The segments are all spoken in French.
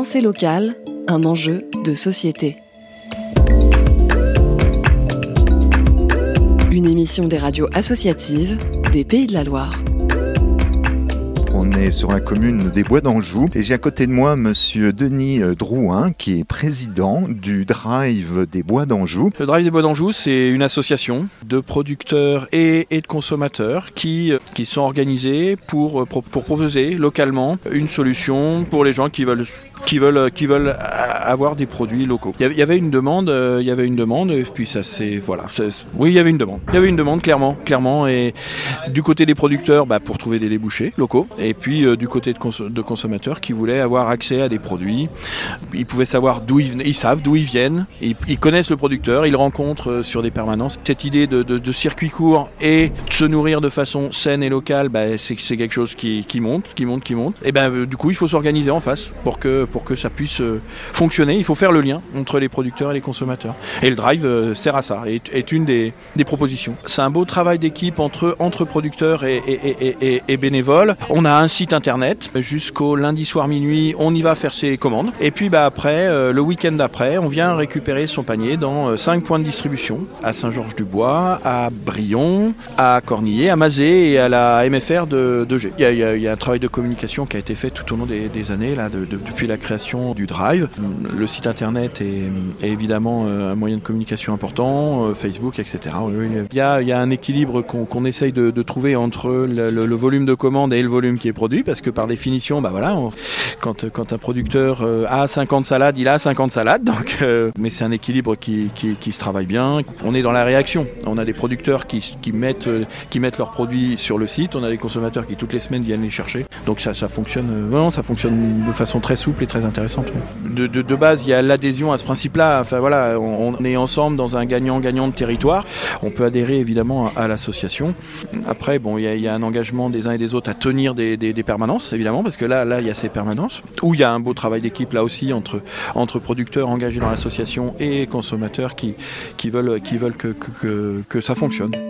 Pensée locale, un enjeu de société. Une émission des radios associatives des Pays de la Loire. On est sur la commune des Bois d'Anjou et j'ai à côté de moi monsieur Denis euh, Drouin qui est président du Drive des Bois d'Anjou. Le Drive des Bois d'Anjou, c'est une association de producteurs et, et de consommateurs qui, euh, qui sont organisés pour, euh, pour, pour proposer localement une solution pour les gens qui veulent qui veulent qui veulent avoir des produits locaux. Il y avait une demande, il y avait une demande et puis ça c'est voilà. Oui, il y avait une demande. Il y avait une demande clairement, clairement et du côté des producteurs, bah, pour trouver des débouchés locaux et puis euh, du côté de, cons de, consommateurs qui voulaient avoir accès à des produits. Ils pouvaient savoir d'où ils, ils savent d'où ils viennent, ils, connaissent le producteur, ils le rencontrent euh, sur des permanences. Cette idée de, circuit court et de se nourrir de façon saine et locale, bah, c'est quelque chose qui, monte, qui monte, qui monte. Et ben euh, du coup, il faut s'organiser en face pour que pour que ça puisse euh, fonctionner. Il faut faire le lien entre les producteurs et les consommateurs. Et le drive euh, sert à ça, est, est une des, des propositions. C'est un beau travail d'équipe entre entre producteurs et, bénévoles. On a un site internet jusqu'au lundi soir minuit. On y va faire ses commandes. Et puis bah après, euh, le week-end d'après, on vient récupérer son panier dans euh, cinq points de distribution à Saint-Georges-du-Bois, à Brion, à Cornillé, à Mazé et à la MFR de, de G. Il y, a, y a, un travail de communication qui a été fait tout au long des, années là, de, de, depuis la création du Drive. Le site internet est, évidemment euh, un moyen de communication important, Facebook, etc. Il y a, un équilibre qu'on qu essaye de, trouver entre le, volume de commandes et le volume qui est produit parce que par définition, bah voilà, quand, un producteur euh, a 50 salades, il a 50 salades. Donc, euh, mais c'est un équilibre qui, se travaille bien. On est dans la réaction. On a des producteurs qui, mettent, euh, leurs produits sur le site. On a des consommateurs qui toutes les semaines viennent les chercher. Donc ça, fonctionne. vraiment, ça fonctionne de façon très souple et très intéressante. De, base, il y a l'adhésion à ce principe-là. On, est ensemble dans un gagnant-gagnant de territoire. On peut adhérer évidemment à, l'association. Après, bon, il y, a, un engagement des uns et des autres à tenir des, permanences, évidemment, parce que là, là, il y a ces permanences où il y a un beau travail d'équipe là aussi entre producteurs engagés dans l'association et consommateurs qui veulent que ça fonctionne.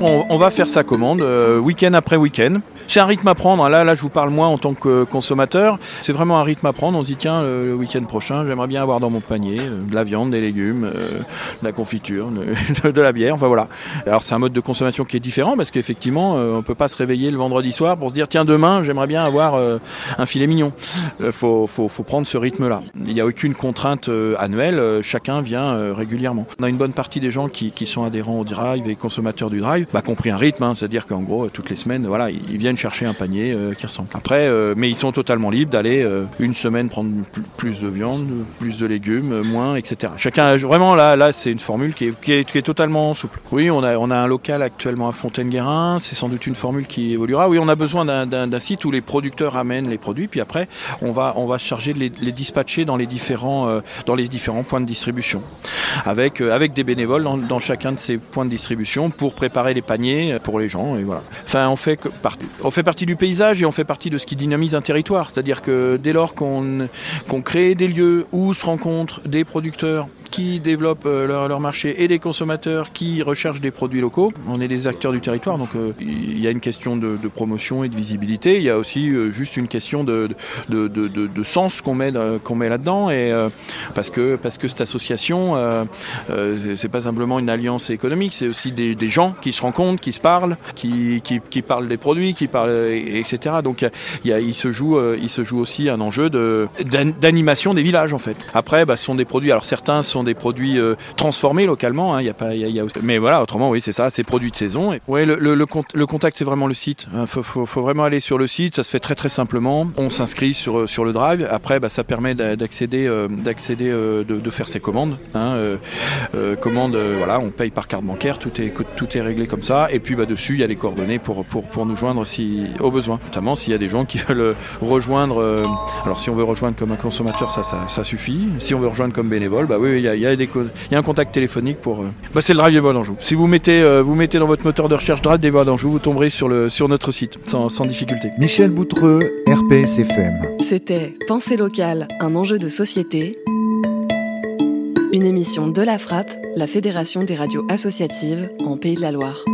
On, va faire sa commande euh, week-end après week-end. C'est un rythme à prendre. Là, là, je vous parle moi en tant que consommateur. C'est vraiment un rythme à prendre. On se dit tiens, le, week-end prochain, j'aimerais bien avoir dans mon panier euh, de la viande, des légumes, euh, de la confiture, de, la bière. Enfin voilà. Alors c'est un mode de consommation qui est différent parce qu'effectivement, euh, on peut pas se réveiller le vendredi soir pour se dire tiens demain, j'aimerais bien avoir un filet mignon. Faut, faut, prendre ce rythme-là. Il n'y a aucune contrainte annuelle. chacun vient régulièrement. On a une bonne partie des gens qui sont adhérents au drive et consommateurs du drive compris un rythme, hein, c'est-à-dire qu'en gros, toutes les semaines, voilà, ils viennent chercher un panier euh, qui ressemble. Après, euh, mais ils sont totalement libres d'aller euh, une semaine prendre plus de viande, plus de légumes, moins, etc. Chacun, vraiment, là, là c'est une formule qui est, totalement souple. Oui, on a, on a un local actuellement à Fontaine-Guérin, c'est sans doute une formule qui évoluera. Oui, on a besoin d'un site où les producteurs amènent les produits, puis après, on va, on va se charger de les, les dispatcher dans les différents, dans les différents points de distribution, avec, avec des bénévoles dans, dans chacun de ces points de distribution pour préparer les paniers pour les gens et voilà. On fait partie, du paysage et on fait partie de ce qui dynamise un territoire. C'est-à-dire que dès lors qu'on qu crée des lieux où se rencontrent des producteurs qui développent euh, leur, leur, marché et des consommateurs qui recherchent des produits locaux. On est des acteurs du territoire, donc euh, il y a une question de, promotion et de visibilité. Il y a aussi euh, juste une question de, de, de sens qu'on met, qu'on met là-dedans. Et parce que parce que cette association, c'est pas simplement une alliance économique, c'est aussi des, gens qui se rencontrent, qui se parlent, qui, qui, qui parlent des produits, qui parlent, etc. Donc il, se joue, il se joue aussi un enjeu d'animation des villages en fait. Après, bah, ce sont des produits. Alors certains sont des produits euh, transformés localement. Hein, y a pas, y a, y a... Mais voilà, autrement, oui, c'est ça, c'est produits de saison. Et... Le, le, le, le contact, c'est vraiment le site. Il faut, faut, vraiment aller sur le site. Ça se fait très très simplement. On s'inscrit sur, sur le drive. Après, bah, ça permet d'accéder, euh, d'accéder, euh, de, faire ses commandes. Hein, euh, euh, commande, voilà, on paye par carte bancaire. Tout est, tout est réglé comme ça. Et puis bah, dessus, il y a les coordonnées pour, pour, pour nous joindre si, au besoin. Notamment s'il y a des gens qui veulent rejoindre. alors si on veut rejoindre comme un consommateur, ça, ça, suffit. Si on veut rejoindre comme bénévole, bah oui, il y a, y a, des, il y a un contact téléphonique pour. Euh... Bah, c'est le Drive des Bois d'Anjou. Si vous mettez, euh, vous mettez dans votre moteur de recherche Drive des Bois d'Anjou, vous tomberez sur, le, sur notre site sans, sans difficulté. Michel Boutreux, RPS FM. C'était Pensée locale, un enjeu de société. Une émission de la Frappe, la Fédération des radios associatives en Pays de la Loire.